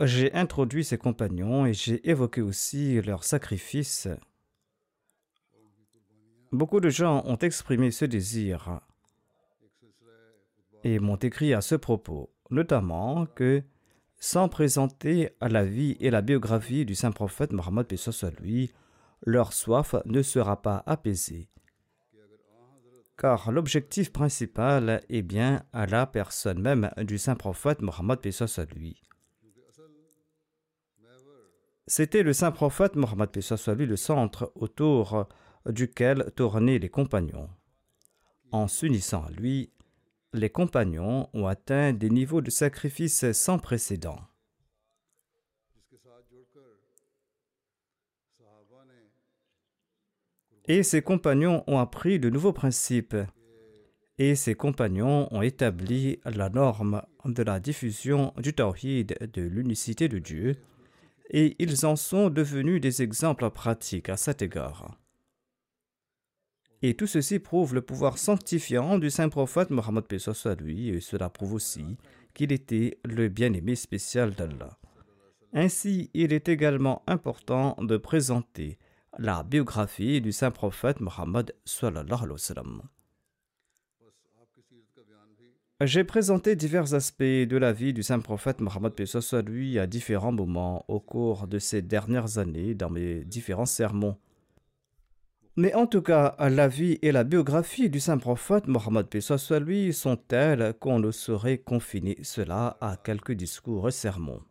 J'ai introduit ces compagnons et j'ai évoqué aussi leur sacrifice. Beaucoup de gens ont exprimé ce désir et m'ont écrit à ce propos, notamment que sans présenter à la vie et la biographie du saint prophète Mohammed à lui, leur soif ne sera pas apaisée. Car l'objectif principal est bien à la personne même du saint prophète Mohammed à lui. C'était le saint prophète Mohammed lui le centre autour duquel tournaient les compagnons. En s'unissant à lui, les compagnons ont atteint des niveaux de sacrifice sans précédent. Et ces compagnons ont appris de nouveaux principes. Et ces compagnons ont établi la norme de la diffusion du tawhid, de l'unicité de Dieu, et ils en sont devenus des exemples pratiques à cet égard. Et tout ceci prouve le pouvoir sanctifiant du saint prophète Mohammed à lui, et cela prouve aussi qu'il était le bien-aimé spécial d'Allah. Ainsi, il est également important de présenter la biographie du saint prophète Mohammed J'ai présenté divers aspects de la vie du saint prophète Mohammed lui à différents moments au cours de ces dernières années dans mes différents sermons. Mais en tout cas, la vie et la biographie du saint prophète Mohammed lui sont telles qu'on ne saurait confiner cela à quelques discours et sermons.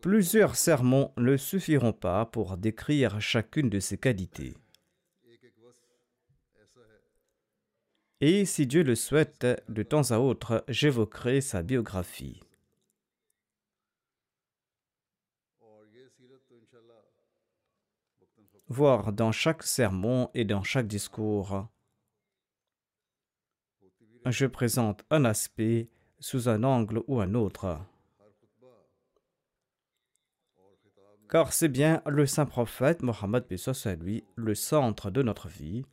Plusieurs sermons ne suffiront pas pour décrire chacune de ces qualités. Et si Dieu le souhaite, de temps à autre, j'évoquerai sa biographie. Voir dans chaque sermon et dans chaque discours, je présente un aspect sous un angle ou un autre. Car c'est bien le saint prophète Mohammed à lui le centre de notre vie.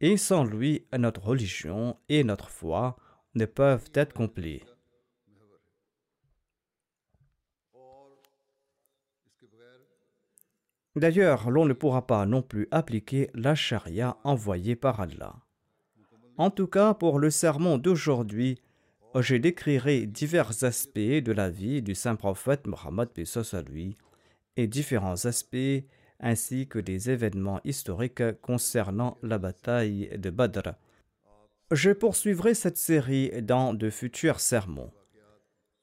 Et sans lui, notre religion et notre foi ne peuvent être complets. D'ailleurs, l'on ne pourra pas non plus appliquer la charia envoyée par Allah. En tout cas, pour le sermon d'aujourd'hui, je décrirai divers aspects de la vie du saint prophète Mohammed à lui et différents aspects ainsi que des événements historiques concernant la bataille de Badr. Je poursuivrai cette série dans de futurs sermons.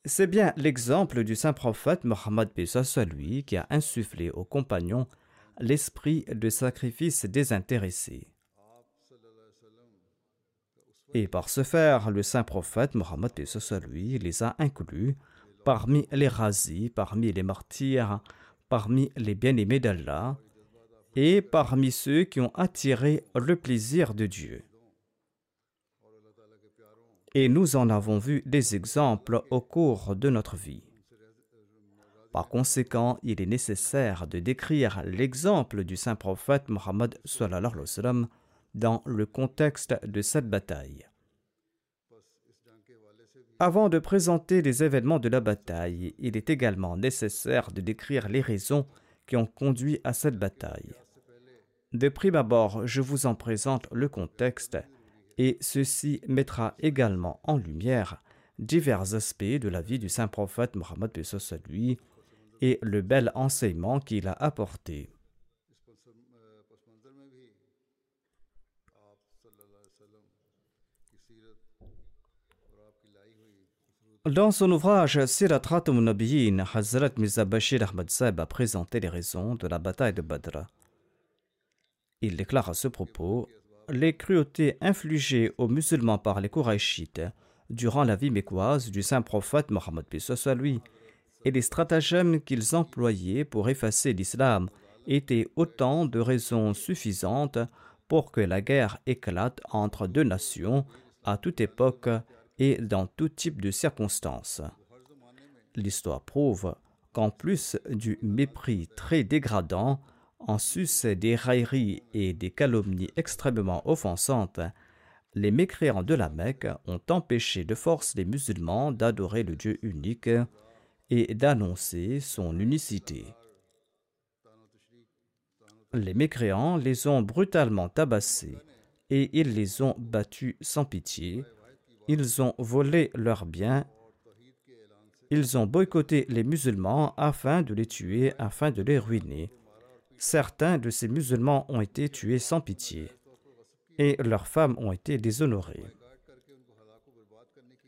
C'est bien l'exemple du saint prophète Mohammed à lui qui a insufflé aux compagnons l'esprit de sacrifice désintéressé. Et par ce faire, le saint prophète Mohammed lui les a inclus parmi les razis, parmi les martyrs, parmi les bien-aimés d'Allah et parmi ceux qui ont attiré le plaisir de Dieu. et nous en avons vu des exemples au cours de notre vie. Par conséquent, il est nécessaire de décrire l'exemple du saint prophète Mohammed dans le contexte de cette bataille. Avant de présenter les événements de la bataille, il est également nécessaire de décrire les raisons qui ont conduit à cette bataille. De prime abord, je vous en présente le contexte et ceci mettra également en lumière divers aspects de la vie du saint prophète Mohammed lui et le bel enseignement qu'il a apporté. Dans son ouvrage Sirat Khatam Nabiyin, Hazrat Mirza Bashir Ahmad a présenté les raisons de la bataille de Badr. Il déclare à ce propos les cruautés infligées aux musulmans par les Korachites durant la vie mécoise du saint prophète Mohammed à lui et les stratagèmes qu'ils employaient pour effacer l'islam étaient autant de raisons suffisantes pour que la guerre éclate entre deux nations à toute époque et dans tout type de circonstances. L'histoire prouve qu'en plus du mépris très dégradant, en sus des railleries et des calomnies extrêmement offensantes, les mécréants de la Mecque ont empêché de force les musulmans d'adorer le Dieu unique et d'annoncer son unicité. Les mécréants les ont brutalement tabassés et ils les ont battus sans pitié. Ils ont volé leurs biens. Ils ont boycotté les musulmans afin de les tuer, afin de les ruiner. Certains de ces musulmans ont été tués sans pitié et leurs femmes ont été déshonorées.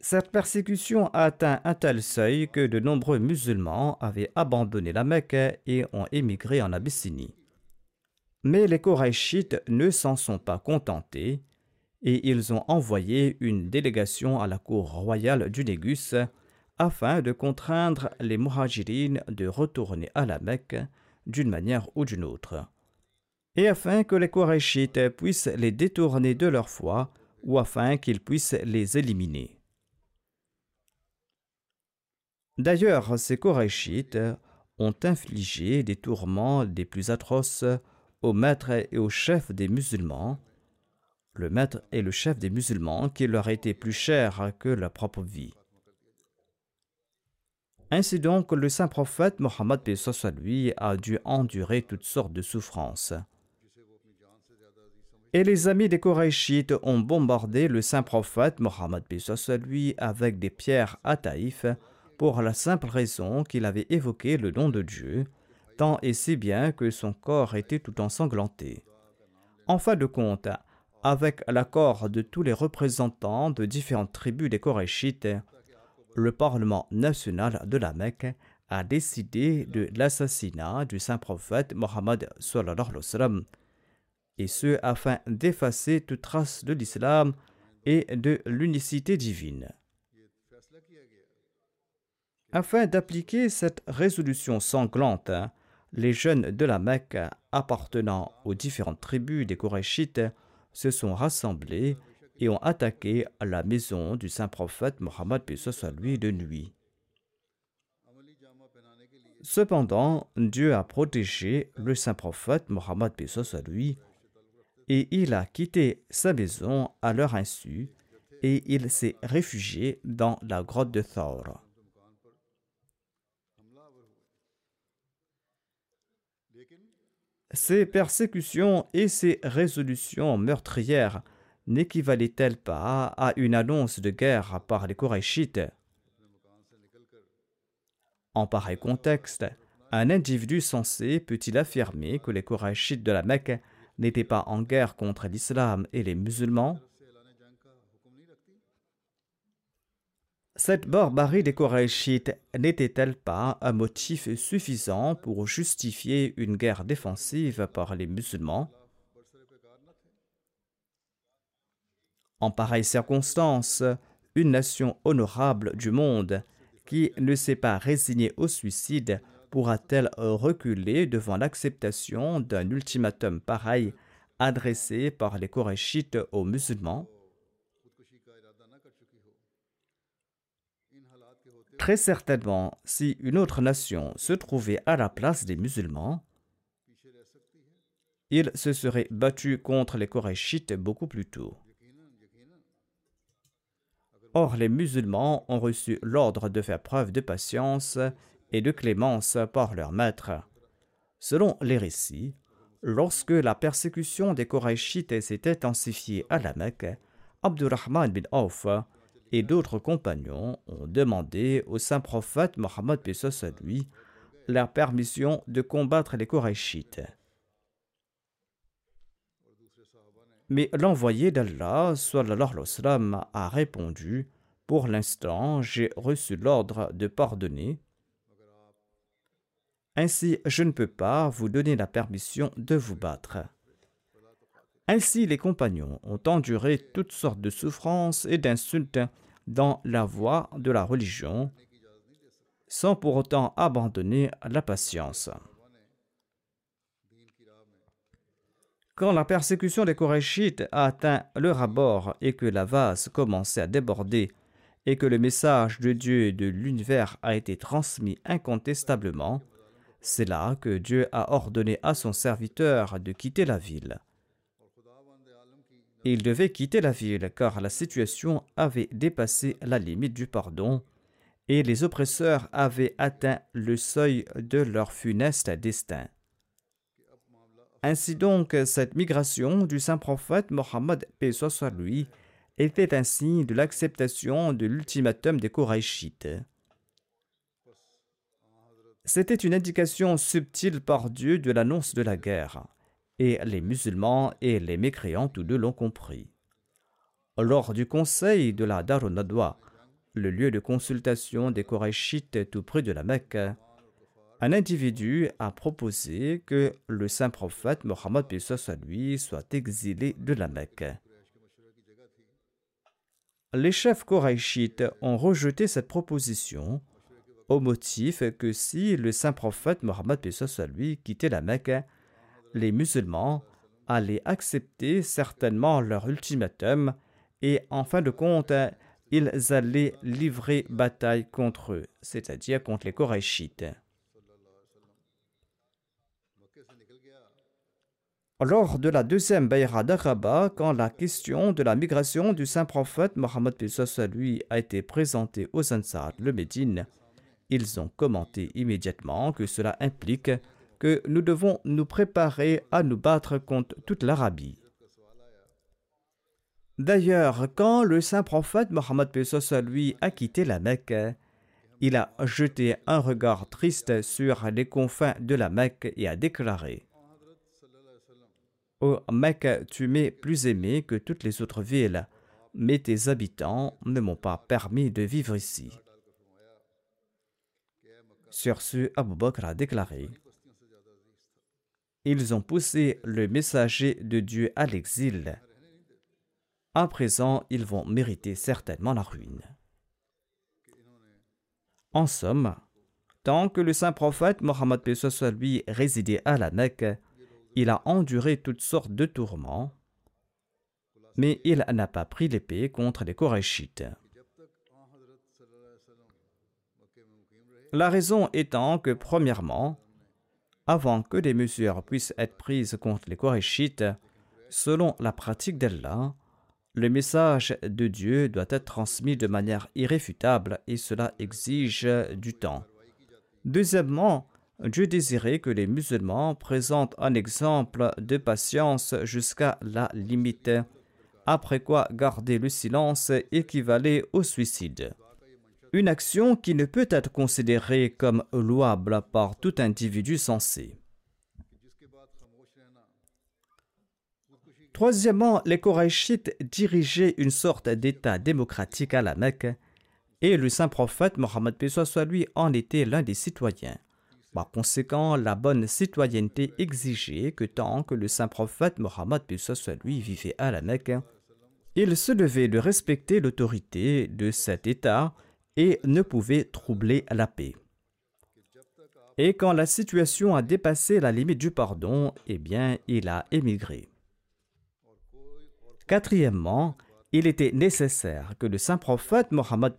Cette persécution a atteint un tel seuil que de nombreux musulmans avaient abandonné la Mecque et ont émigré en Abyssinie. Mais les Korachites ne s'en sont pas contentés et ils ont envoyé une délégation à la cour royale du Négus afin de contraindre les Muhajirines de retourner à la Mecque d'une manière ou d'une autre, et afin que les Korachites puissent les détourner de leur foi ou afin qu'ils puissent les éliminer. D'ailleurs, ces Korachites ont infligé des tourments des plus atroces aux maîtres et aux chefs des musulmans, le maître et le chef des musulmans qui leur étaient plus chers que leur propre vie. Ainsi donc, le saint prophète Mohammed lui a dû endurer toutes sortes de souffrances. Et les amis des Korachites ont bombardé le saint prophète Mohammed lui avec des pierres à Taïf pour la simple raison qu'il avait évoqué le nom de Dieu, tant et si bien que son corps était tout ensanglanté. En fin de compte, avec l'accord de tous les représentants de différentes tribus des Korachites, le Parlement national de la Mecque a décidé de l'assassinat du saint prophète Mohammed et ce afin d'effacer toute trace de l'islam et de l'unicité divine. Afin d'appliquer cette résolution sanglante, les jeunes de la Mecque appartenant aux différentes tribus des Korachites se sont rassemblés et ont attaqué la maison du saint prophète Mohammed lui de nuit. Cependant, Dieu a protégé le saint prophète Mohammed lui et il a quitté sa maison à leur insu et il s'est réfugié dans la grotte de Thor. Ces persécutions et ces résolutions meurtrières n'équivalaient-elles pas à une annonce de guerre par les Korachites En pareil contexte, un individu sensé peut-il affirmer que les Korachites de la Mecque n'étaient pas en guerre contre l'islam et les musulmans? Cette barbarie des Korachites n'était-elle pas un motif suffisant pour justifier une guerre défensive par les musulmans? En pareille circonstance, une nation honorable du monde qui ne s'est pas résignée au suicide pourra-t-elle reculer devant l'acceptation d'un ultimatum pareil adressé par les Korachites aux musulmans? Très certainement, si une autre nation se trouvait à la place des musulmans, il se serait battu contre les Korachites beaucoup plus tôt. Or, les musulmans ont reçu l'ordre de faire preuve de patience et de clémence par leur maître. Selon les récits, lorsque la persécution des Korachites s'est intensifiée à la Mecque, Abdurrahman bin Auf et d'autres compagnons ont demandé au saint prophète Mohammed à lui la permission de combattre les Korachites. Mais l'envoyé d'Allah a répondu Pour l'instant, j'ai reçu l'ordre de pardonner. Ainsi, je ne peux pas vous donner la permission de vous battre. Ainsi, les compagnons ont enduré toutes sortes de souffrances et d'insultes dans la voie de la religion, sans pour autant abandonner la patience. Quand la persécution des Korachites a atteint leur abord et que la vase commençait à déborder et que le message de Dieu et de l'univers a été transmis incontestablement, c'est là que Dieu a ordonné à son serviteur de quitter la ville. Il devait quitter la ville car la situation avait dépassé la limite du pardon et les oppresseurs avaient atteint le seuil de leur funeste destin. Ainsi donc, cette migration du saint prophète Mohammed soit lui était un signe de l'acceptation de l'ultimatum des Korachites. C'était une indication subtile par Dieu de l'annonce de la guerre, et les musulmans et les mécréants tous deux l'ont compris. Lors du conseil de la Darunadwa, le lieu de consultation des Korachites tout près de la Mecque, un individu a proposé que le saint prophète Mohammed lui soit exilé de la Mecque. Les chefs koraïchites ont rejeté cette proposition au motif que si le saint prophète Mohammed lui quittait la Mecque, les musulmans allaient accepter certainement leur ultimatum et en fin de compte, ils allaient livrer bataille contre eux, c'est-à-dire contre les Korachites. Lors de la deuxième Bayra d'Aqaba, quand la question de la migration du saint prophète Mohammed lui a été présentée aux Ansar, le Médine, ils ont commenté immédiatement que cela implique que nous devons nous préparer à nous battre contre toute l'Arabie. D'ailleurs, quand le saint prophète Mohammed lui a quitté la Mecque, il a jeté un regard triste sur les confins de la Mecque et a déclaré Ô Mecque, tu m'es plus aimé que toutes les autres villes, mais tes habitants ne m'ont pas permis de vivre ici. Sur ce, Abu Bakr a déclaré Ils ont poussé le messager de Dieu à l'exil. À présent, ils vont mériter certainement la ruine. En somme, tant que le saint prophète Mohammed lui résidait à la Mecque, il a enduré toutes sortes de tourments, mais il n'a pas pris l'épée contre les Korachites. La raison étant que, premièrement, avant que des mesures puissent être prises contre les Korachites, selon la pratique d'Allah, le message de Dieu doit être transmis de manière irréfutable et cela exige du temps. Deuxièmement, Dieu désirait que les musulmans présentent un exemple de patience jusqu'à la limite, après quoi garder le silence équivalait au suicide. Une action qui ne peut être considérée comme louable par tout individu sensé. Troisièmement, les Korachites dirigeaient une sorte d'État démocratique à la Mecque et le saint prophète Mohammed soit lui en était l'un des citoyens. Par conséquent, la bonne citoyenneté exigeait que tant que le saint prophète Mohammed lui vivait à la Mecque, il se devait de respecter l'autorité de cet État et ne pouvait troubler la paix. Et quand la situation a dépassé la limite du pardon, eh bien, il a émigré. Quatrièmement, il était nécessaire que le saint prophète Mohammed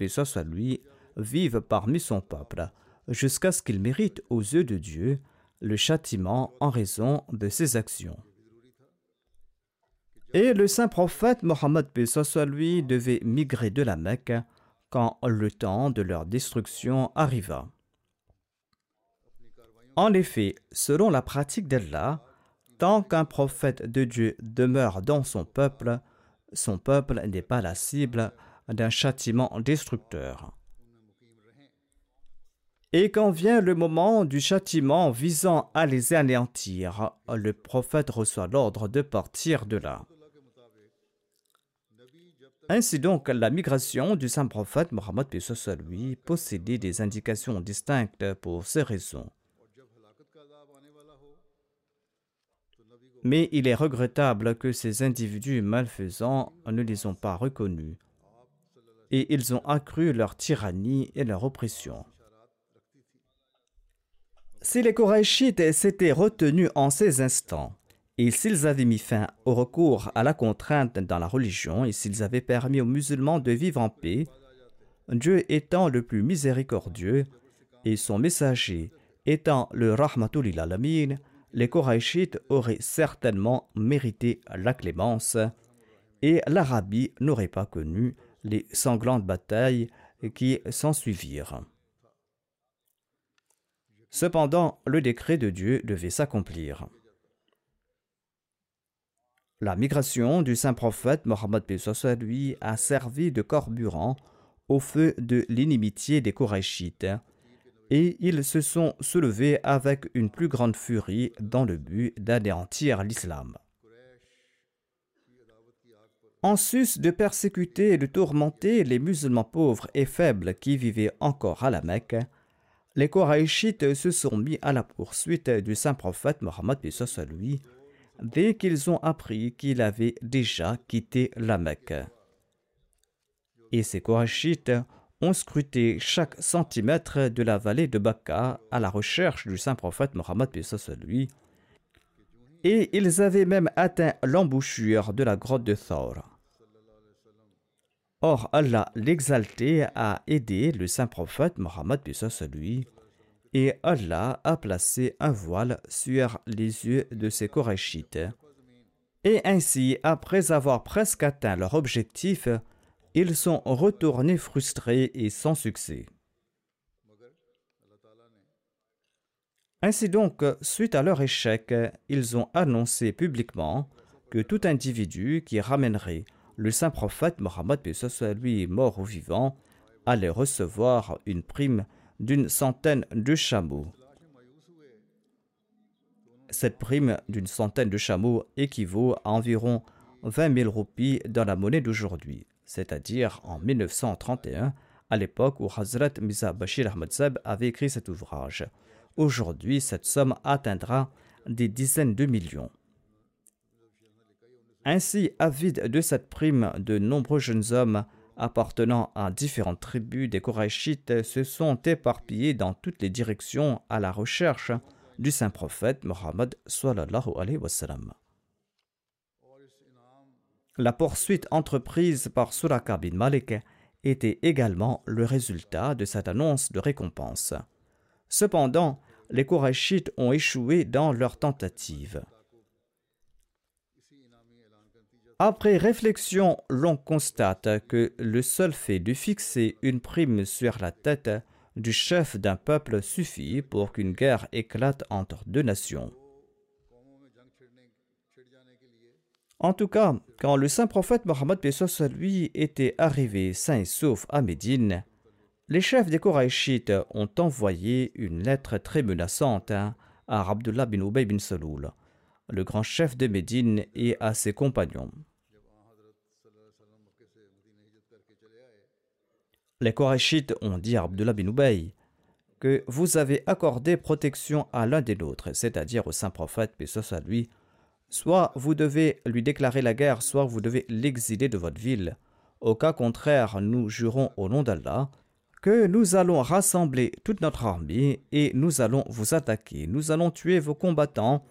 lui vive parmi son peuple, jusqu'à ce qu'il mérite aux yeux de Dieu le châtiment en raison de ses actions. Et le saint prophète Mohammed soit lui devait migrer de la Mecque quand le temps de leur destruction arriva. En effet, selon la pratique d'Allah, tant qu'un prophète de Dieu demeure dans son peuple, son peuple n'est pas la cible d'un châtiment destructeur. Et quand vient le moment du châtiment visant à les anéantir, le prophète reçoit l'ordre de partir de là. Ainsi donc, la migration du saint prophète Mohammed lui possédait des indications distinctes pour ces raisons. Mais il est regrettable que ces individus malfaisants ne les ont pas reconnus et ils ont accru leur tyrannie et leur oppression. Si les Korachites s'étaient retenus en ces instants, et s'ils avaient mis fin au recours à la contrainte dans la religion, et s'ils avaient permis aux musulmans de vivre en paix, Dieu étant le plus miséricordieux, et son messager étant le Rahmatul Alamin, les Korachites auraient certainement mérité la clémence, et l'Arabie n'aurait pas connu les sanglantes batailles qui s'ensuivirent. Cependant, le décret de Dieu devait s'accomplir. La migration du saint prophète Mohammed lui a servi de carburant au feu de l'inimitié des Korachites, et ils se sont soulevés avec une plus grande furie dans le but d'anéantir l'islam. En sus de persécuter et de tourmenter les musulmans pauvres et faibles qui vivaient encore à la Mecque, les Korachites se sont mis à la poursuite du saint prophète Mohammed lui dès qu'ils ont appris qu'il avait déjà quitté la Mecque. Et ces Korachites ont scruté chaque centimètre de la vallée de Bakka à la recherche du saint prophète Mohammed lui, et ils avaient même atteint l'embouchure de la grotte de Thor. Or, Allah l'exalté a aidé le saint prophète Mohammed lui et Allah a placé un voile sur les yeux de ses Korachites. Et ainsi, après avoir presque atteint leur objectif, ils sont retournés frustrés et sans succès. Ainsi donc, suite à leur échec, ils ont annoncé publiquement que tout individu qui ramènerait le saint prophète Mohammed, soit lui mort ou vivant, allait recevoir une prime d'une centaine de chameaux. Cette prime d'une centaine de chameaux équivaut à environ 20 000 roupies dans la monnaie d'aujourd'hui, c'est-à-dire en 1931, à l'époque où Hazrat Misa Bashir Ahmad avait écrit cet ouvrage. Aujourd'hui, cette somme atteindra des dizaines de millions. Ainsi, avide de cette prime, de nombreux jeunes hommes appartenant à différentes tribus des Korachites se sont éparpillés dans toutes les directions à la recherche du saint prophète Mohammed La poursuite entreprise par Suraka bin Malik était également le résultat de cette annonce de récompense. Cependant, les Korachites ont échoué dans leur tentative. Après réflexion, l'on constate que le seul fait de fixer une prime sur la tête du chef d'un peuple suffit pour qu'une guerre éclate entre deux nations. En tout cas, quand le saint prophète Mohammed lui était arrivé sain et sauf à Médine, les chefs des Korachites ont envoyé une lettre très menaçante à Abdullah bin Ubay bin Saloul, le grand chef de Médine, et à ses compagnons. Les Korachites ont dit à Abdullah bin Ubay que vous avez accordé protection à l'un des nôtres, c'est-à-dire au saint prophète, paix soit lui. Soit vous devez lui déclarer la guerre, soit vous devez l'exiler de votre ville. Au cas contraire, nous jurons au nom d'Allah que nous allons rassembler toute notre armée et nous allons vous attaquer. Nous allons tuer vos combattants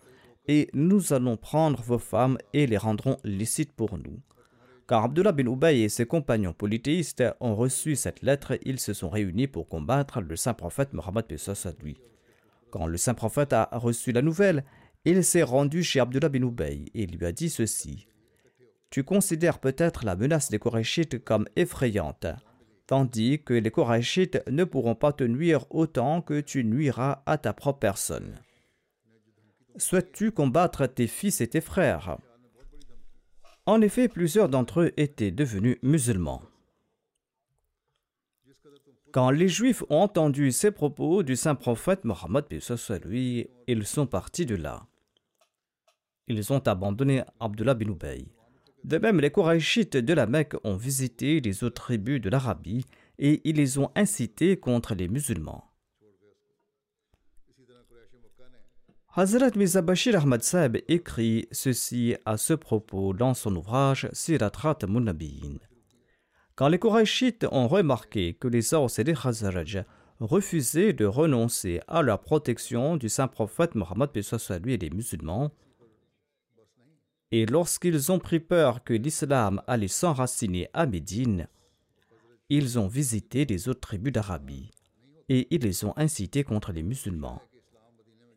et nous allons prendre vos femmes et les rendrons licites pour nous. Quand Abdullah bin Ubay et ses compagnons polythéistes ont reçu cette lettre, ils se sont réunis pour combattre le saint prophète Mohammed lui. Quand le saint prophète a reçu la nouvelle, il s'est rendu chez Abdullah bin Ubay et lui a dit ceci Tu considères peut-être la menace des Korachites comme effrayante, tandis que les Korachites ne pourront pas te nuire autant que tu nuiras à ta propre personne. Souhaites-tu combattre tes fils et tes frères? En effet, plusieurs d'entre eux étaient devenus musulmans. Quand les Juifs ont entendu ces propos du saint prophète Mohammed, ils sont partis de là. Ils ont abandonné Abdullah bin Ubay. De même, les Korachites de la Mecque ont visité les autres tribus de l'Arabie et ils les ont incités contre les musulmans. Hazrat Mirza Bashir Ahmad Saeb écrit ceci à ce propos dans son ouvrage Siratrat Munabiyin. Quand les Korachites ont remarqué que les Ors et les Khazaraj refusaient de renoncer à leur protection du saint prophète Mohammed lui et des musulmans, et lorsqu'ils ont pris peur que l'islam allait s'enraciner à Médine, ils ont visité les autres tribus d'Arabie et ils les ont incités contre les musulmans.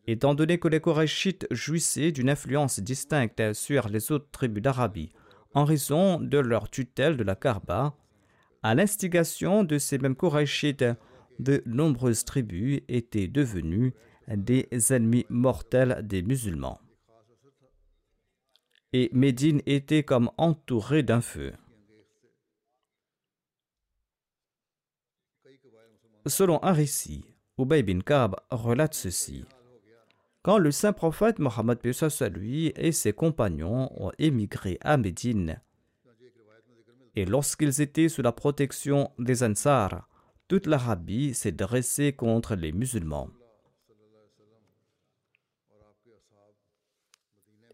Étant donné que les Korachites jouissaient d'une influence distincte sur les autres tribus d'Arabie en raison de leur tutelle de la Karba, à l'instigation de ces mêmes Korachites, de nombreuses tribus étaient devenues des ennemis mortels des musulmans. Et Médine était comme entourée d'un feu. Selon un récit, Ubay bin Kab relate ceci. Quand le saint prophète Mohammed lui et ses compagnons ont émigré à Médine, et lorsqu'ils étaient sous la protection des Ansar, toute l'Arabie s'est dressée contre les musulmans.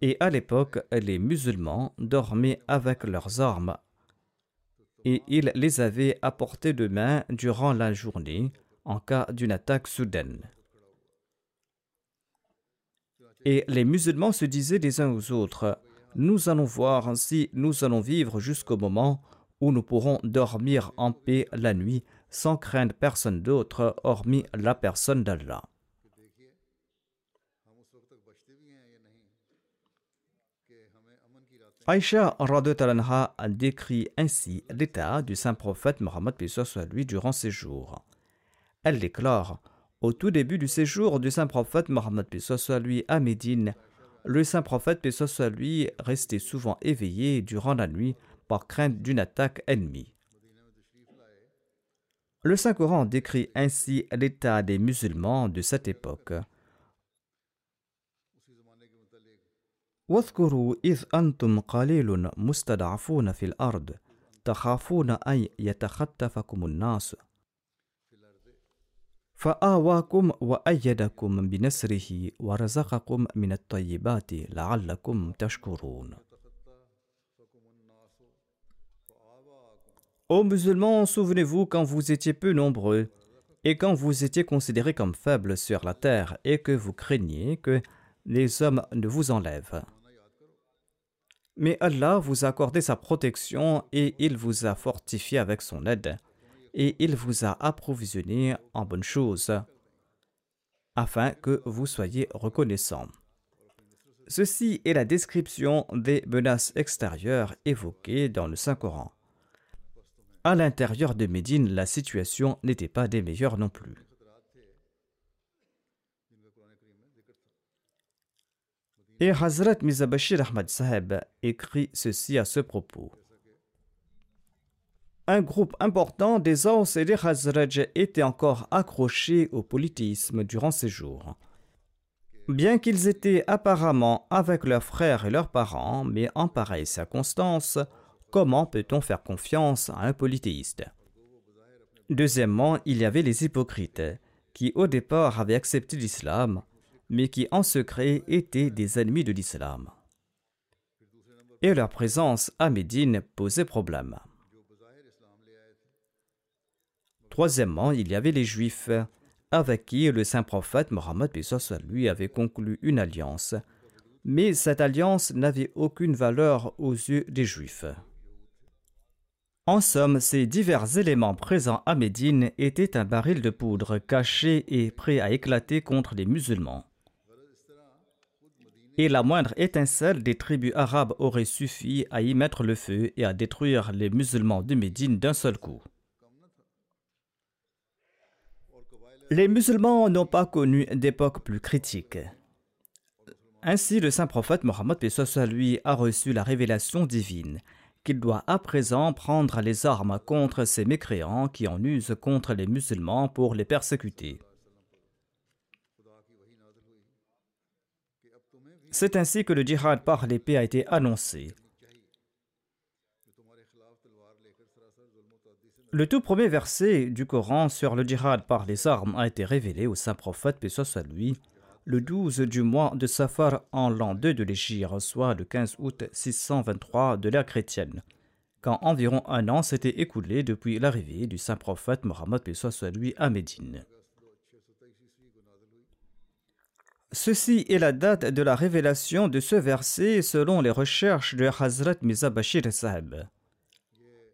Et à l'époque, les musulmans dormaient avec leurs armes et ils les avaient à portée de main durant la journée en cas d'une attaque soudaine. Et les musulmans se disaient les uns aux autres, nous allons voir si nous allons vivre jusqu'au moment où nous pourrons dormir en paix la nuit sans craindre personne d'autre hormis la personne d'Allah. Aïcha a décrit ainsi l'état du saint prophète Mohammed lui durant ses jours. Elle déclare au tout début du séjour du saint prophète Mohammed soit lui à Médine, le saint prophète soit lui restait souvent éveillé durant la nuit par crainte d'une attaque ennemie. Le Saint-Coran décrit ainsi l'état des musulmans de cette époque. فآواكم وأيدكم بنصره ورزقكم من الطيبات لعلكم تشكرون Ô musulmans, souvenez-vous quand vous étiez peu nombreux et quand vous étiez considérés comme faibles sur la terre et que vous craigniez que les hommes ne vous enlèvent. Mais Allah vous a accordé sa protection et il vous a fortifié avec son aide et il vous a approvisionné en bonnes choses afin que vous soyez reconnaissants. Ceci est la description des menaces extérieures évoquées dans le Saint-Coran. À l'intérieur de Médine, la situation n'était pas des meilleures non plus. Et Hazrat Mizabashir Ahmad Saheb écrit ceci à ce propos un groupe important des Aus et des Khazraj était encore accroché au politisme durant ces jours. Bien qu'ils étaient apparemment avec leurs frères et leurs parents, mais en pareille circonstance, comment peut-on faire confiance à un polythéiste Deuxièmement, il y avait les hypocrites, qui au départ avaient accepté l'islam, mais qui en secret étaient des ennemis de l'islam. Et leur présence à Médine posait problème. Troisièmement, il y avait les Juifs, avec qui le saint prophète Mohammed lui avait conclu une alliance. Mais cette alliance n'avait aucune valeur aux yeux des Juifs. En somme, ces divers éléments présents à Médine étaient un baril de poudre caché et prêt à éclater contre les musulmans. Et la moindre étincelle des tribus arabes aurait suffi à y mettre le feu et à détruire les musulmans de Médine d'un seul coup. Les musulmans n'ont pas connu d'époque plus critique. Ainsi, le saint prophète Mohammed lui a reçu la révélation divine qu'il doit à présent prendre les armes contre ces mécréants qui en usent contre les musulmans pour les persécuter. C'est ainsi que le djihad par l'épée a été annoncé. Le tout premier verset du Coran sur le djihad par les armes a été révélé au saint prophète, paix soit le 12 du mois de Safar en l'an 2 de l'Égypte, soit le 15 août 623 de l'ère chrétienne, quand environ un an s'était écoulé depuis l'arrivée du saint prophète Mohammed soit lui à Médine. Ceci est la date de la révélation de ce verset selon les recherches de Hazrat Mirza Bashir Sahib.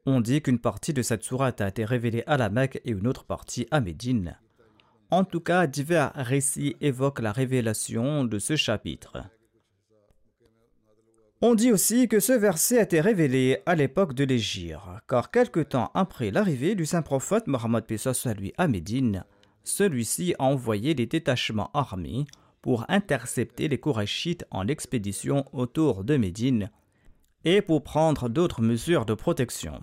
On dit qu'une partie de cette sourate a été révélée à la Mecque et une autre partie à Médine. En tout cas, divers récits évoquent la révélation de ce chapitre. On dit aussi que ce verset a été révélé à l'époque de l'Égypte, car quelque temps après l'arrivée du saint prophète Mohammed lui à Médine, celui-ci a envoyé des détachements armés pour intercepter les Korachites en expédition autour de Médine et pour prendre d'autres mesures de protection.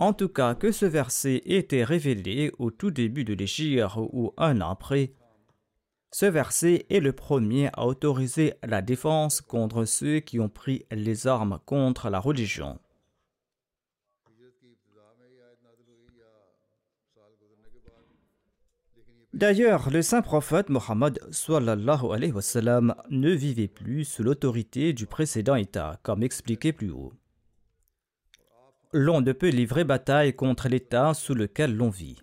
En tout cas, que ce verset était révélé au tout début de l'Égypte ou un an après, ce verset est le premier à autoriser la défense contre ceux qui ont pris les armes contre la religion. D'ailleurs, le saint prophète Mohammed ne vivait plus sous l'autorité du précédent État, comme expliqué plus haut l'on ne peut livrer bataille contre l'État sous lequel l'on vit.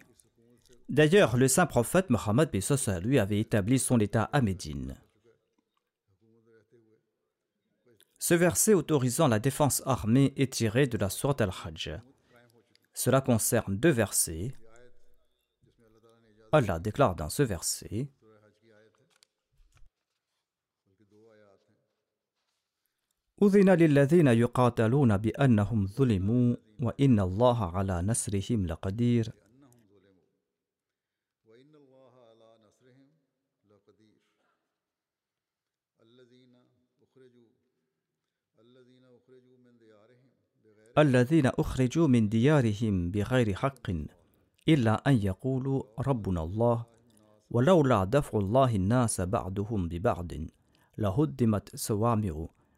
D'ailleurs, le saint prophète Mohammed lui avait établi son État à Médine. Ce verset autorisant la défense armée est tiré de la Sourate al-Hajj. Cela concerne deux versets. Allah déclare dans ce verset أذن للذين يقاتلون بأنهم ظلموا وإن الله على نصرهم لقدير. الذين أخرجوا من ديارهم بغير حق إلا أن يقولوا ربنا الله ولولا دفع الله الناس بعضهم ببعض لهدمت صوامع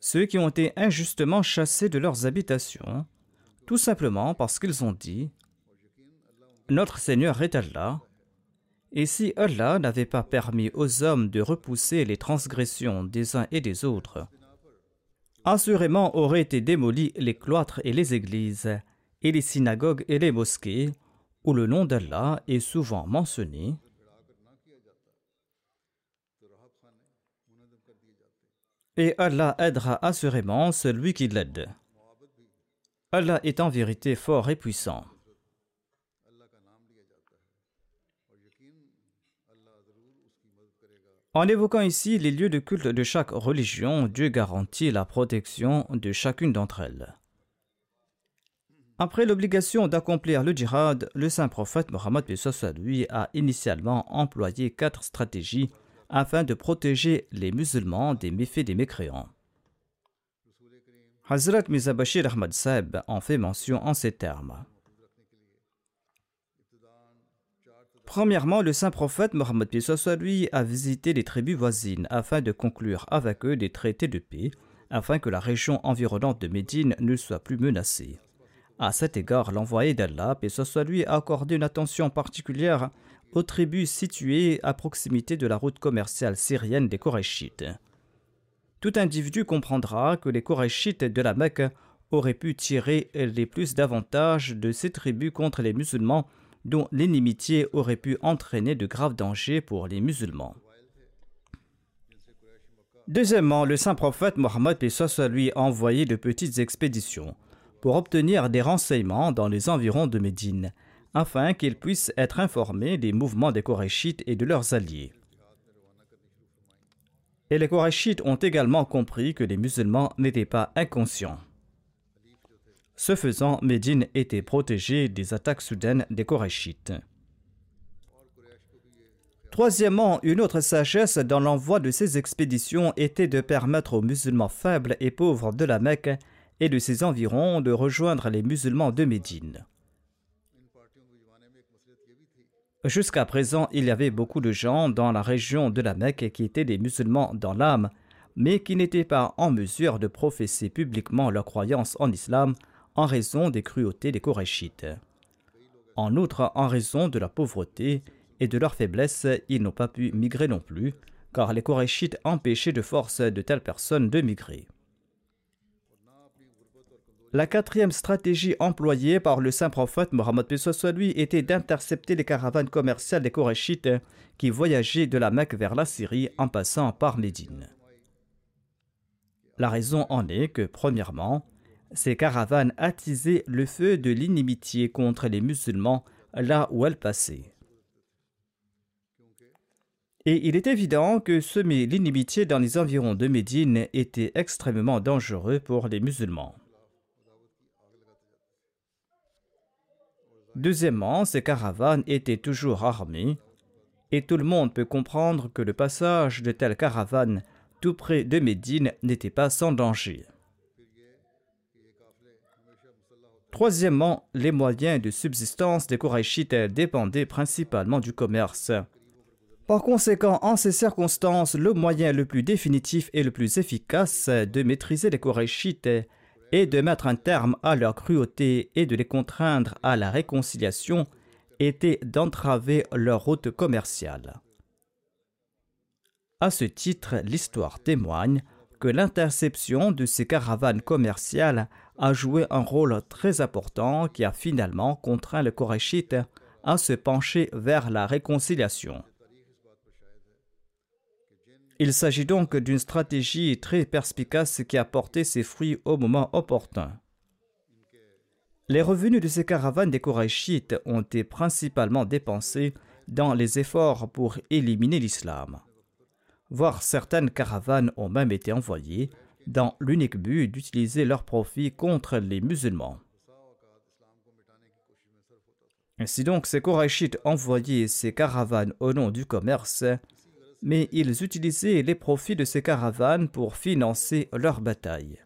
ceux qui ont été injustement chassés de leurs habitations, tout simplement parce qu'ils ont dit Notre Seigneur est Allah, et si Allah n'avait pas permis aux hommes de repousser les transgressions des uns et des autres, assurément auraient été démolis les cloîtres et les églises, et les synagogues et les mosquées, où le nom d'Allah est souvent mentionné, et Allah aidera assurément celui qui l'aide. Allah est en vérité fort et puissant. En évoquant ici les lieux de culte de chaque religion, Dieu garantit la protection de chacune d'entre elles. Après l'obligation d'accomplir le djihad, le saint prophète Mohammed lui a initialement employé quatre stratégies afin de protéger les musulmans des méfaits des mécréants. Hazrat Mizabashir Ahmad Saib en fait mention en ces termes. Premièrement, le saint prophète Mohammed lui a visité les tribus voisines afin de conclure avec eux des traités de paix, afin que la région environnante de Médine ne soit plus menacée. À cet égard, l'envoyé d'Allah, soit lui, a accordé une attention particulière aux tribus situées à proximité de la route commerciale syrienne des Korachites. Tout individu comprendra que les Korachites de la Mecque auraient pu tirer les plus d'avantages de ces tribus contre les musulmans dont l'inimitié aurait pu entraîner de graves dangers pour les musulmans. Deuxièmement, le saint prophète Mohammed lui a envoyé de petites expéditions pour obtenir des renseignements dans les environs de Médine, afin qu'il puisse être informé des mouvements des Korachites et de leurs alliés. Et les Korachites ont également compris que les musulmans n'étaient pas inconscients. Ce faisant, Médine était protégée des attaques soudaines des Korachites. Troisièmement, une autre sagesse dans l'envoi de ces expéditions était de permettre aux musulmans faibles et pauvres de la Mecque et de ses environs de rejoindre les musulmans de Médine. Jusqu'à présent, il y avait beaucoup de gens dans la région de la Mecque qui étaient des musulmans dans l'âme, mais qui n'étaient pas en mesure de professer publiquement leur croyance en islam en raison des cruautés des Korachites. En outre, en raison de la pauvreté et de leur faiblesse, ils n'ont pas pu migrer non plus, car les Korachites empêchaient de force de telles personnes de migrer. La quatrième stratégie employée par le saint prophète Mohammed lui était d'intercepter les caravanes commerciales des Korachites qui voyageaient de la Mecque vers la Syrie en passant par Médine. La raison en est que, premièrement, ces caravanes attisaient le feu de l'inimitié contre les musulmans là où elles passaient. Et il est évident que semer l'inimitié dans les environs de Médine était extrêmement dangereux pour les musulmans. Deuxièmement, ces caravanes étaient toujours armées, et tout le monde peut comprendre que le passage de telles caravanes tout près de Médine n'était pas sans danger. Troisièmement, les moyens de subsistance des Korachites dépendaient principalement du commerce. Par conséquent, en ces circonstances, le moyen le plus définitif et le plus efficace de maîtriser les Korachites et de mettre un terme à leur cruauté et de les contraindre à la réconciliation était d'entraver leur route commerciale. À ce titre, l'histoire témoigne que l'interception de ces caravanes commerciales a joué un rôle très important qui a finalement contraint les Korachites à se pencher vers la réconciliation. Il s'agit donc d'une stratégie très perspicace qui a porté ses fruits au moment opportun. Les revenus de ces caravanes des Korachites ont été principalement dépensés dans les efforts pour éliminer l'islam. Voire certaines caravanes ont même été envoyées dans l'unique but d'utiliser leurs profits contre les musulmans. Ainsi donc, ces Korachites envoyaient ces caravanes au nom du commerce mais ils utilisaient les profits de ces caravanes pour financer leurs batailles.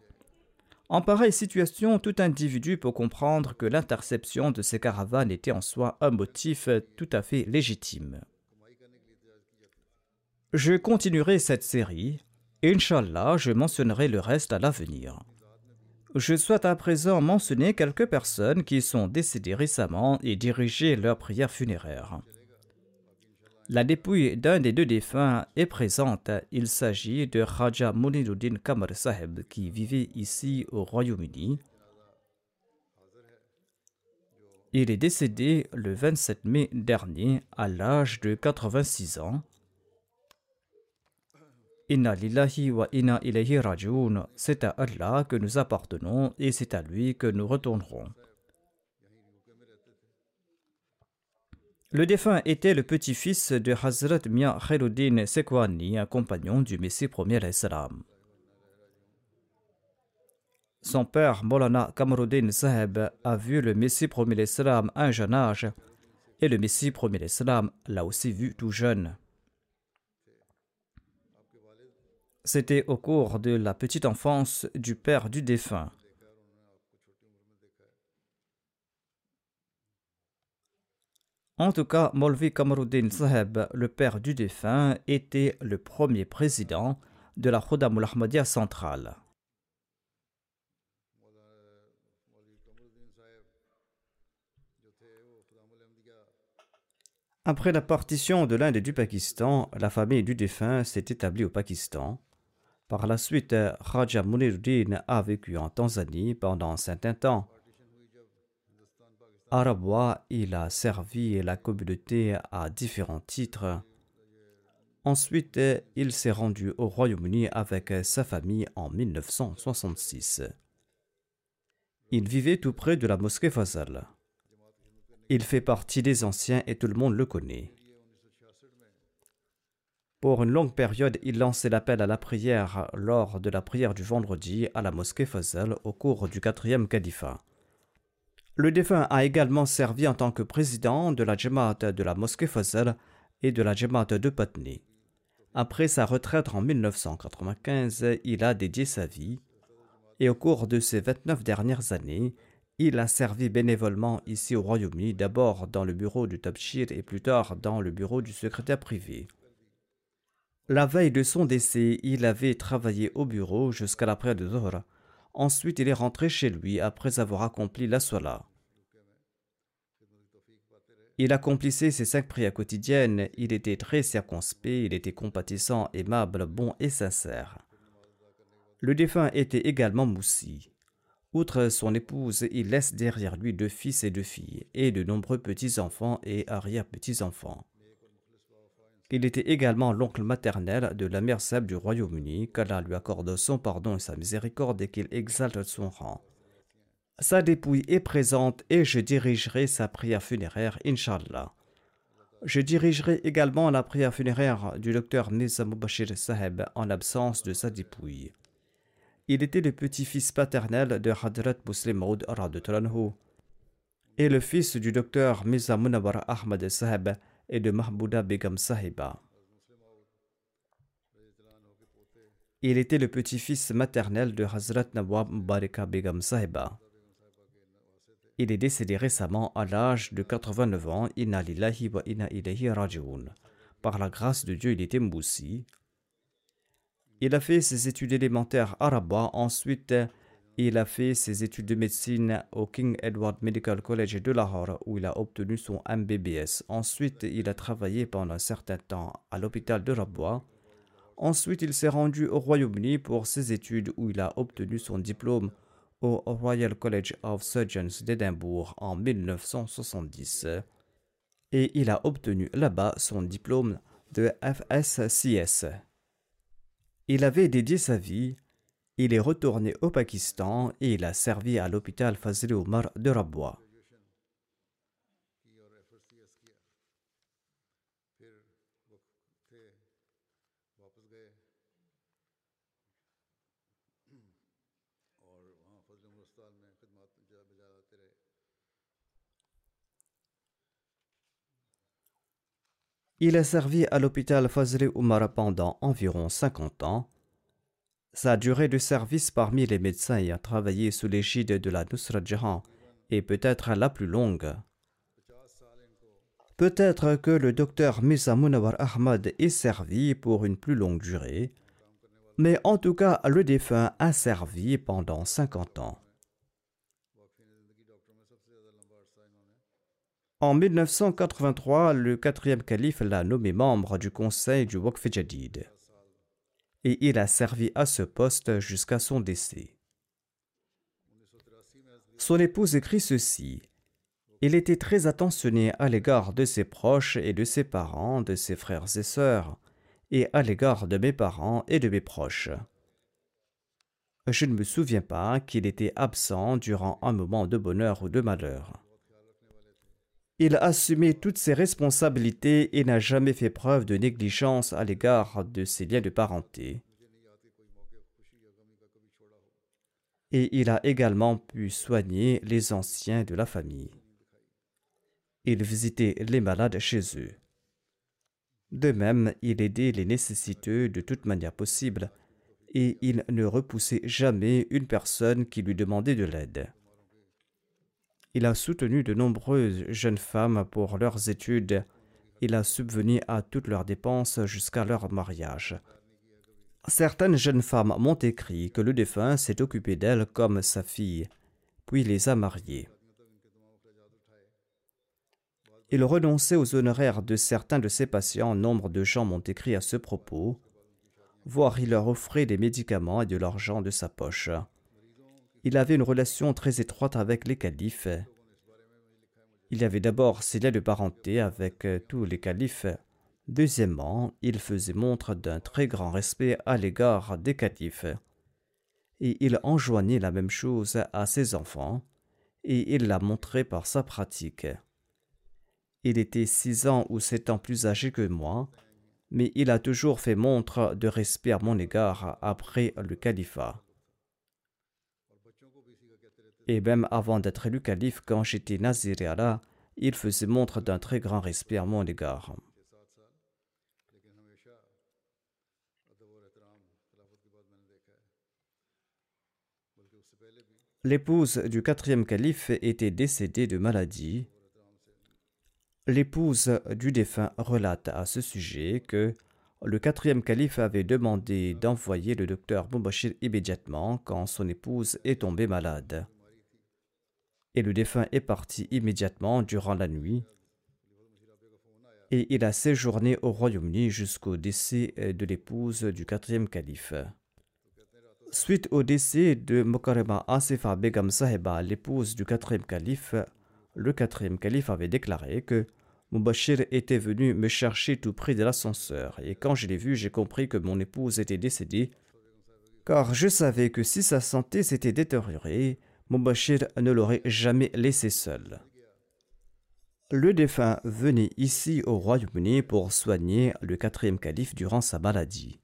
En pareille situation, tout individu peut comprendre que l'interception de ces caravanes était en soi un motif tout à fait légitime. Je continuerai cette série Inch'Allah, je mentionnerai le reste à l'avenir. Je souhaite à présent mentionner quelques personnes qui sont décédées récemment et diriger leurs prières funéraires. La dépouille d'un des deux défunts est présente. Il s'agit de Raja Muniruddin Kamar Saheb qui vivait ici au Royaume-Uni. Il est décédé le 27 mai dernier à l'âge de 86 ans. Inna lillahi wa inna ilayhi rajoun. C'est à Allah que nous appartenons et c'est à lui que nous retournerons. Le défunt était le petit-fils de Hazrat Mia Khairuddin Sekwani, un compagnon du Messie premier Islam. Son père, Molana Kamaruddin Saheb, a vu le Messie premier Islam à un jeune âge, et le Messie premier Islam l'a aussi vu tout jeune. C'était au cours de la petite enfance du père du défunt. En tout cas, Molvi Kamaruddin Saheb, le père du défunt, était le premier président de la Khodamul Ahmadiyya centrale. Après la partition de l'Inde et du Pakistan, la famille du défunt s'est établie au Pakistan. Par la suite, Raja Muniruddin a vécu en Tanzanie pendant un certain temps. Arabois, il a servi la communauté à différents titres. Ensuite, il s'est rendu au Royaume-Uni avec sa famille en 1966. Il vivait tout près de la mosquée Fazal. Il fait partie des anciens et tout le monde le connaît. Pour une longue période, il lançait l'appel à la prière lors de la prière du vendredi à la mosquée Fazal au cours du quatrième califat. Le défunt a également servi en tant que président de la Jamaat de la mosquée Fazal et de la Jamaat de Patni. Après sa retraite en 1995, il a dédié sa vie et au cours de ces 29 dernières années, il a servi bénévolement ici au Royaume-Uni, d'abord dans le bureau du Tabshir et plus tard dans le bureau du secrétaire privé. La veille de son décès, il avait travaillé au bureau jusqu'à l'après de Ensuite, il est rentré chez lui après avoir accompli la sola. Il accomplissait ses cinq prières quotidiennes, il était très circonspect, il était compatissant, aimable, bon et sincère. Le défunt était également moussi. Outre son épouse, il laisse derrière lui deux fils et deux filles, et de nombreux petits-enfants et arrière-petits-enfants. Il était également l'oncle maternel de la mère Seb du Royaume-Uni, qu'Allah lui accorde son pardon et sa miséricorde et qu'il exalte son rang. Sa dépouille est présente et je dirigerai sa prière funéraire, Inshallah. Je dirigerai également la prière funéraire du docteur Nizam Bashir Saheb en l'absence de sa dépouille. Il était le petit-fils paternel de Hadrat Muslim Maud et le fils du docteur Mirza Munawar Ahmad Saheb et de Mahbouda Begum Sahiba. Il était le petit-fils maternel de Hazrat Nawab Barika Begum Sahiba. Il est décédé récemment à l'âge de 89 ans. Inna wa. Par la grâce de Dieu, il était moussi. Il a fait ses études élémentaires arabes, ensuite il a fait ses études de médecine au King Edward Medical College de Lahore où il a obtenu son MBBS. Ensuite, il a travaillé pendant un certain temps à l'hôpital de Rabwa. Ensuite, il s'est rendu au Royaume-Uni pour ses études où il a obtenu son diplôme au Royal College of Surgeons d'Édimbourg en 1970. Et il a obtenu là-bas son diplôme de FSCS. Il avait dédié sa vie il est retourné au Pakistan et il a servi à l'hôpital Fazli Omar de Rabwa. Il a servi à l'hôpital Fazli Omar pendant environ 50 ans sa durée de service parmi les médecins ayant travaillé sous l'égide de la Nusra Jahan est peut-être la plus longue. Peut-être que le docteur Misa Munawar Ahmad est servi pour une plus longue durée, mais en tout cas, le défunt a servi pendant 50 ans. En 1983, le quatrième calife l'a nommé membre du conseil du Waqf Jadid et il a servi à ce poste jusqu'à son décès. Son épouse écrit ceci. Il était très attentionné à l'égard de ses proches et de ses parents, de ses frères et sœurs, et à l'égard de mes parents et de mes proches. Je ne me souviens pas qu'il était absent durant un moment de bonheur ou de malheur. Il a assumé toutes ses responsabilités et n'a jamais fait preuve de négligence à l'égard de ses liens de parenté. Et il a également pu soigner les anciens de la famille. Il visitait les malades chez eux. De même, il aidait les nécessiteux de toute manière possible et il ne repoussait jamais une personne qui lui demandait de l'aide. Il a soutenu de nombreuses jeunes femmes pour leurs études. Il a subvenu à toutes leurs dépenses jusqu'à leur mariage. Certaines jeunes femmes m'ont écrit que le défunt s'est occupé d'elles comme sa fille, puis les a mariées. Il renonçait aux honoraires de certains de ses patients. Nombre de gens m'ont écrit à ce propos, voire il leur offrait des médicaments et de l'argent de sa poche. Il avait une relation très étroite avec les califes. Il avait d'abord liens de parenté avec euh, tous les califes. Deuxièmement, il faisait montre d'un très grand respect à l'égard des califes. Et il enjoignait la même chose à ses enfants, et il l'a montré par sa pratique. Il était six ans ou sept ans plus âgé que moi, mais il a toujours fait montre de respect à mon égard après le califat. Et même avant d'être élu calife, quand j'étais Nazir Allah, il faisait montre d'un très grand respect à mon égard. L'épouse du quatrième calife était décédée de maladie. L'épouse du défunt relate à ce sujet que le quatrième calife avait demandé d'envoyer le docteur Mubashir immédiatement quand son épouse est tombée malade et le défunt est parti immédiatement durant la nuit. Et il a séjourné au Royaume-Uni jusqu'au décès de l'épouse du quatrième calife. Suite au décès de Mokarema Asifa Begam Saheba, l'épouse du quatrième calife, le quatrième calife avait déclaré que Mubashir était venu me chercher tout près de l'ascenseur, et quand je l'ai vu, j'ai compris que mon épouse était décédée, car je savais que si sa santé s'était détériorée, Mubashir ne l'aurait jamais laissé seul. Le défunt venait ici au Royaume-Uni pour soigner le quatrième calife durant sa maladie.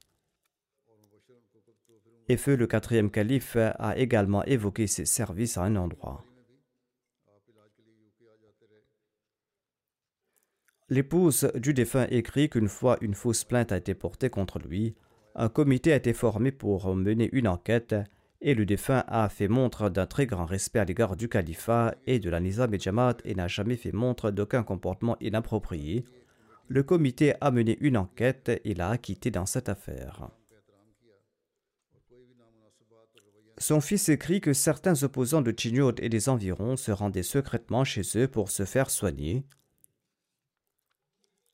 Et feu le quatrième calife a également évoqué ses services à un endroit. L'épouse du défunt écrit qu'une fois une fausse plainte a été portée contre lui, un comité a été formé pour mener une enquête et le défunt a fait montre d'un très grand respect à l'égard du califat et de la Nizam et Jamaat et n'a jamais fait montre d'aucun comportement inapproprié. Le comité a mené une enquête et l'a acquitté dans cette affaire. Son fils écrit que certains opposants de Chinyot et des environs se rendaient secrètement chez eux pour se faire soigner.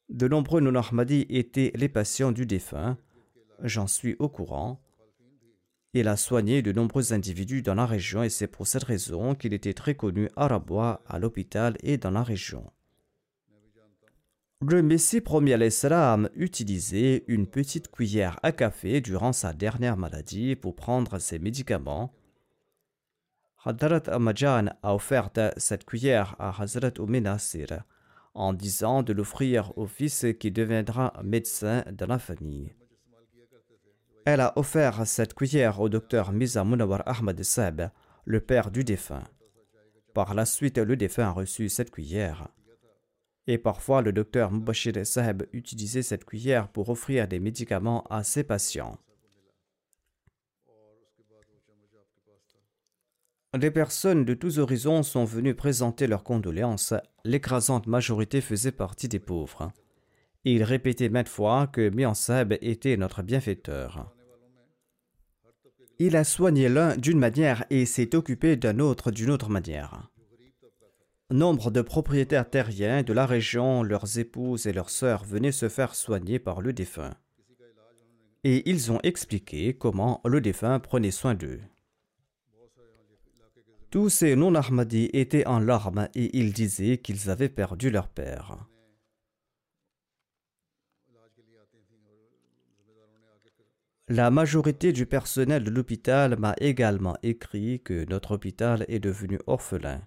De nombreux non étaient les patients du défunt. J'en suis au courant. Il a soigné de nombreux individus dans la région et c'est pour cette raison qu'il était très connu à Rabois, à l'hôpital et dans la région. Le Messie premier salam utilisait une petite cuillère à café durant sa dernière maladie pour prendre ses médicaments. Hadrat Amajan a offert cette cuillère à Hazrat Umenasir en disant de l'offrir au fils qui deviendra médecin dans la famille. Elle a offert cette cuillère au docteur Miza Munawar Ahmad Seb, le père du défunt. Par la suite, le défunt a reçu cette cuillère. Et parfois, le docteur Mubashir Saheb utilisait cette cuillère pour offrir des médicaments à ses patients. Des personnes de tous horizons sont venues présenter leurs condoléances. L'écrasante majorité faisait partie des pauvres. Il répétait maintes fois que Mian Saheb était notre bienfaiteur. Il a soigné l'un d'une manière et s'est occupé d'un autre d'une autre manière. Nombre de propriétaires terriens de la région, leurs épouses et leurs sœurs venaient se faire soigner par le défunt. Et ils ont expliqué comment le défunt prenait soin d'eux. Tous ces non-Ahmadis étaient en larmes et ils disaient qu'ils avaient perdu leur père. La majorité du personnel de l'hôpital m'a également écrit que notre hôpital est devenu orphelin.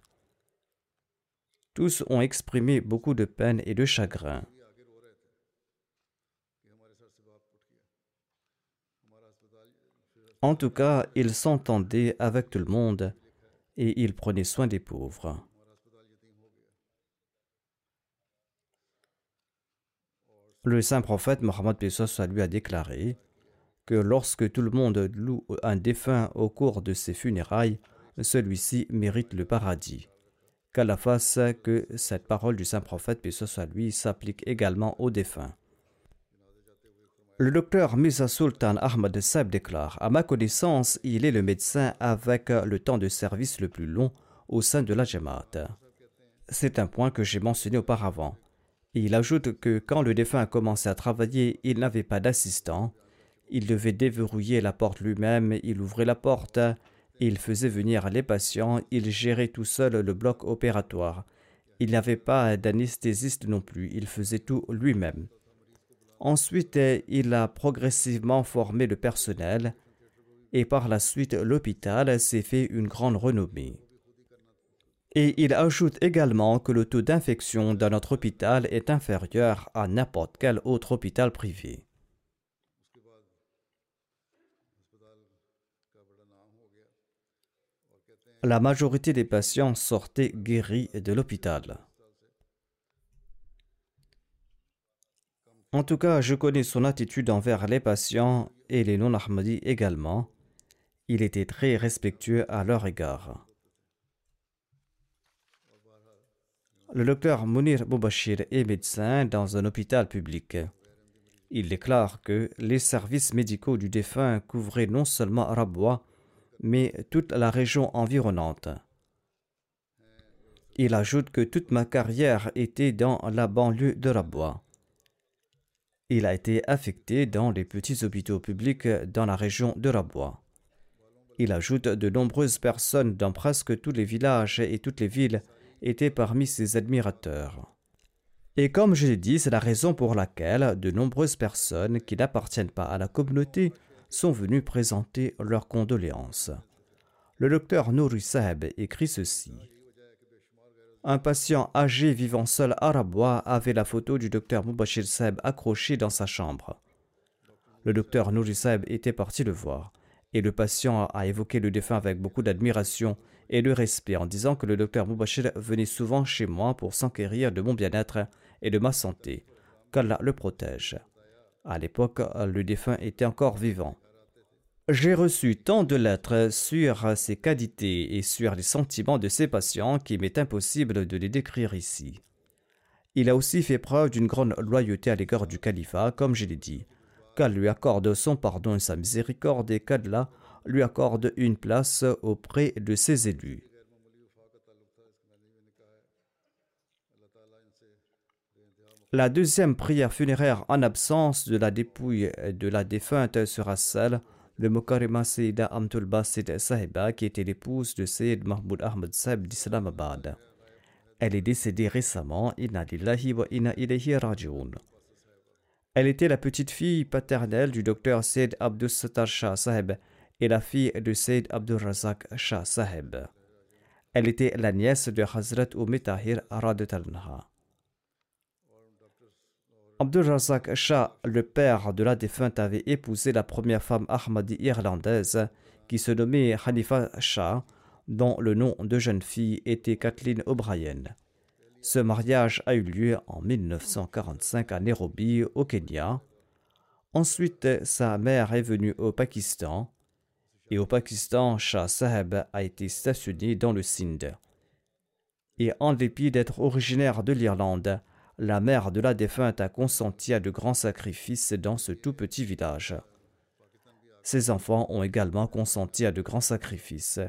Tous ont exprimé beaucoup de peine et de chagrin. En tout cas, ils s'entendaient avec tout le monde et ils prenaient soin des pauvres. Le saint prophète Mohammed Pesos lui a déclaré que lorsque tout le monde loue un défunt au cours de ses funérailles, celui-ci mérite le paradis. Qu'à la que cette parole du saint prophète, puis soit lui, s'applique également aux défunts. Le docteur Misa Sultan Ahmad Saib déclare À ma connaissance, il est le médecin avec le temps de service le plus long au sein de la Jamaat. C'est un point que j'ai mentionné auparavant. Il ajoute que quand le défunt a commencé à travailler, il n'avait pas d'assistant. Il devait déverrouiller la porte lui-même, il ouvrait la porte, il faisait venir les patients, il gérait tout seul le bloc opératoire. Il n'avait pas d'anesthésiste non plus, il faisait tout lui-même. Ensuite, il a progressivement formé le personnel et par la suite l'hôpital s'est fait une grande renommée. Et il ajoute également que le taux d'infection dans notre hôpital est inférieur à n'importe quel autre hôpital privé. La majorité des patients sortaient guéris de l'hôpital. En tout cas, je connais son attitude envers les patients et les non-Ahmadis également. Il était très respectueux à leur égard. Le docteur Munir Boubachir est médecin dans un hôpital public. Il déclare que les services médicaux du défunt couvraient non seulement Rabwa, mais toute la région environnante. Il ajoute que toute ma carrière était dans la banlieue de Rabwa. Il a été affecté dans les petits hôpitaux publics dans la région de Rabwa. Il ajoute de nombreuses personnes dans presque tous les villages et toutes les villes était parmi ses admirateurs. Et comme je l'ai dit, c'est la raison pour laquelle de nombreuses personnes qui n'appartiennent pas à la communauté sont venues présenter leurs condoléances. Le docteur Nouri Saeb écrit ceci. Un patient âgé vivant seul à Rabwa avait la photo du docteur Mubashir Saeb accrochée dans sa chambre. Le docteur Nouri Saeb était parti le voir, et le patient a évoqué le défunt avec beaucoup d'admiration et de respect en disant que le docteur Moubachir venait souvent chez moi pour s'enquérir de mon bien-être et de ma santé. Qu'Allah le protège. À l'époque, le défunt était encore vivant. J'ai reçu tant de lettres sur ses qualités et sur les sentiments de ses patients qu'il m'est impossible de les décrire ici. Il a aussi fait preuve d'une grande loyauté à l'égard du califat, comme je l'ai dit. Qu'Allah lui accorde son pardon et sa miséricorde et qu'Allah lui accorde une place auprès de ses élus. La deuxième prière funéraire en absence de la dépouille de la défunte sera celle de Mokarima Sayyida Amtul Basit Sahiba, qui était l'épouse de Sayyid Mahmoud Ahmad Saib d'Islamabad. Elle est décédée récemment, inna lillahi wa inna ilayhi raji'un. Elle était la petite fille paternelle du docteur Sayyid Abdus Sattar Shah Sahib, et la fille de Sayyid Abdul Razak Shah Sahib. Elle était la nièce de Hazrat Umm Tahir. Abdul Razak Shah, le père de la défunte, avait épousé la première femme Ahmadi irlandaise qui se nommait Hanifa Shah, dont le nom de jeune fille était Kathleen O'Brien. Ce mariage a eu lieu en 1945 à Nairobi, au Kenya. Ensuite, sa mère est venue au Pakistan et au Pakistan, Shah Sahib a été stationné dans le Sindh. Et en dépit d'être originaire de l'Irlande, la mère de la défunte a consenti à de grands sacrifices dans ce tout petit village. Ses enfants ont également consenti à de grands sacrifices,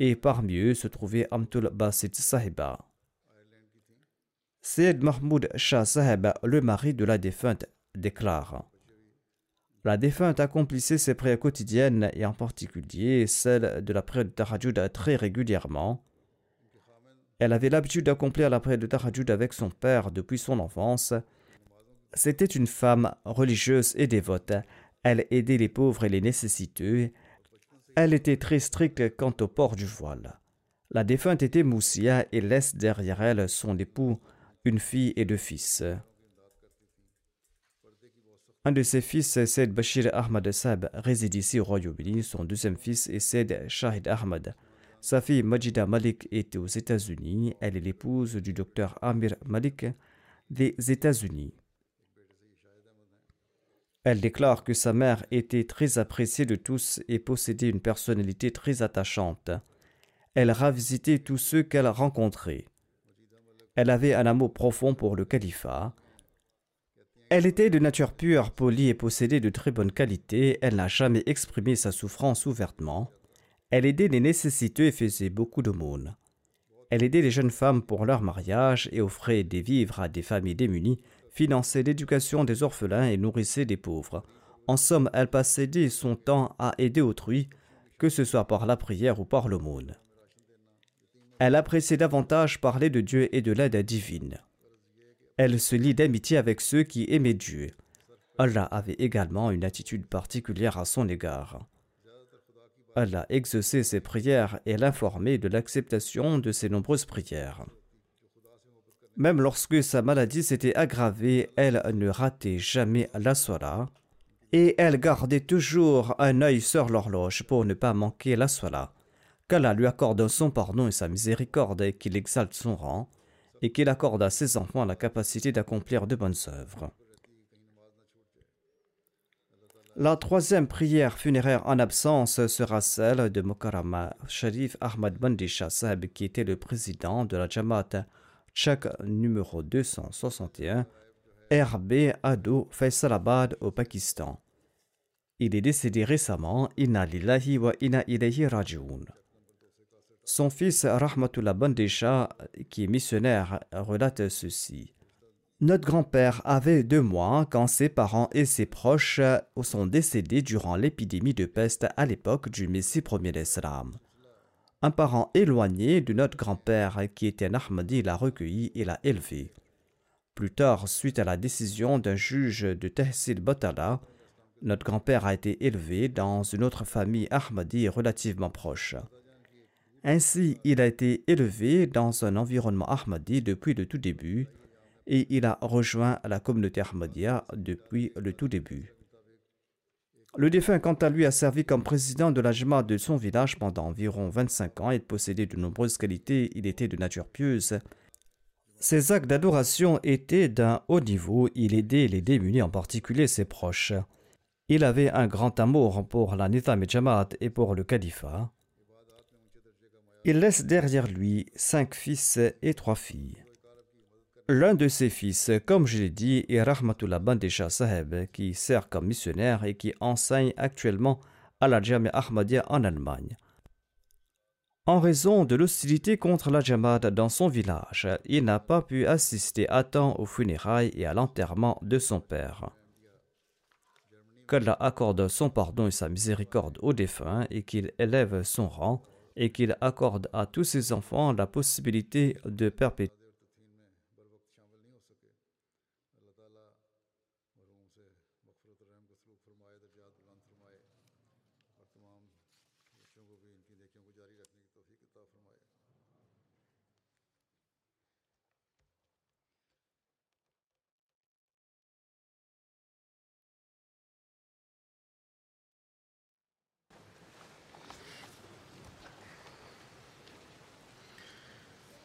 et parmi eux se trouvait Amtul Basit Sahiba. Syed Mahmoud Shah Sahib, le mari de la défunte, déclare la défunte accomplissait ses prières quotidiennes et en particulier celle de la prière de Tahajjud très régulièrement. Elle avait l'habitude d'accomplir la prière de Tahajjud avec son père depuis son enfance. C'était une femme religieuse et dévote. Elle aidait les pauvres et les nécessiteux. Elle était très stricte quant au port du voile. La défunte était moussia et laisse derrière elle son époux, une fille et deux fils. Un de ses fils, Said Bashir Ahmad Sab, réside ici au Royaume-Uni. Son deuxième fils est Said Shahid Ahmad. Sa fille Majida Malik est aux États-Unis. Elle est l'épouse du docteur Amir Malik des États-Unis. Elle déclare que sa mère était très appréciée de tous et possédait une personnalité très attachante. Elle ravisitait tous ceux qu'elle rencontrait. Elle avait un amour profond pour le califat. Elle était de nature pure, polie et possédait de très bonnes qualités. Elle n'a jamais exprimé sa souffrance ouvertement. Elle aidait les nécessiteux et faisait beaucoup d'aumônes. Elle aidait les jeunes femmes pour leur mariage et offrait des vivres à des familles démunies, finançait l'éducation des orphelins et nourrissait des pauvres. En somme, elle passait son temps à aider autrui, que ce soit par la prière ou par l'aumône. Elle appréciait davantage parler de Dieu et de l'aide divine. Elle se lie d'amitié avec ceux qui aimaient Dieu. Allah avait également une attitude particulière à son égard. Allah exaucé ses prières et l'informait de l'acceptation de ses nombreuses prières. Même lorsque sa maladie s'était aggravée, elle ne ratait jamais la sola et elle gardait toujours un œil sur l'horloge pour ne pas manquer la sola. Qu'Allah lui accorde son pardon et sa miséricorde et qu'il exalte son rang et qu'il accorde à ses enfants la capacité d'accomplir de bonnes œuvres. La troisième prière funéraire en absence sera celle de Mokarama Sharif Ahmad Bandisha Sahib, qui était le président de la Jamaat Tchèque numéro 261, RB Ado Faisalabad au Pakistan. Il est décédé récemment, Inna lillahi wa inna ilayhi. Son fils Rahmatullah Bandisha, qui est missionnaire, relate ceci. Notre grand-père avait deux mois quand ses parents et ses proches sont décédés durant l'épidémie de peste à l'époque du Messie premier d'Islam. Un parent éloigné de notre grand-père qui était un Ahmadi l'a recueilli et l'a élevé. Plus tard, suite à la décision d'un juge de Tehsil Batala, notre grand-père a été élevé dans une autre famille Ahmadi relativement proche. Ainsi, il a été élevé dans un environnement Ahmadi depuis le tout début et il a rejoint la communauté Ahmadiyya depuis le tout début. Le défunt, quant à lui, a servi comme président de la Jama de son village pendant environ 25 ans et possédait de nombreuses qualités. Il était de nature pieuse. Ses actes d'adoration étaient d'un haut niveau. Il aidait les démunis, en particulier ses proches. Il avait un grand amour pour la Nizam et Jamaat et pour le califat. Il laisse derrière lui cinq fils et trois filles. L'un de ses fils, comme je l'ai dit, est Rahmatullah Bandesha Saheb, qui sert comme missionnaire et qui enseigne actuellement à la Jamia Ahmadiyya en Allemagne. En raison de l'hostilité contre la Jamaat dans son village, il n'a pas pu assister à temps aux funérailles et à l'enterrement de son père. Qu'Allah accorde son pardon et sa miséricorde aux défunts et qu'il élève son rang et qu'il accorde à tous ses enfants la possibilité de perpétuer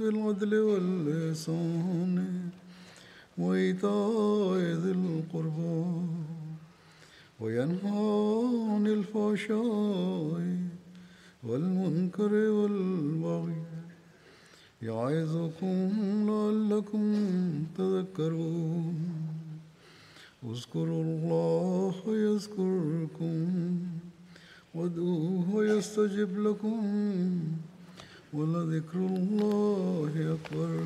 بالعدل والإحسان وإيتاء ذي القربى وينهى عن الفحشاء والمنكر والبغي يعظكم لعلكم تذكرون. اذكروا الله يذكركم وادعوه يستجب لكم. ولذكر الله أكبر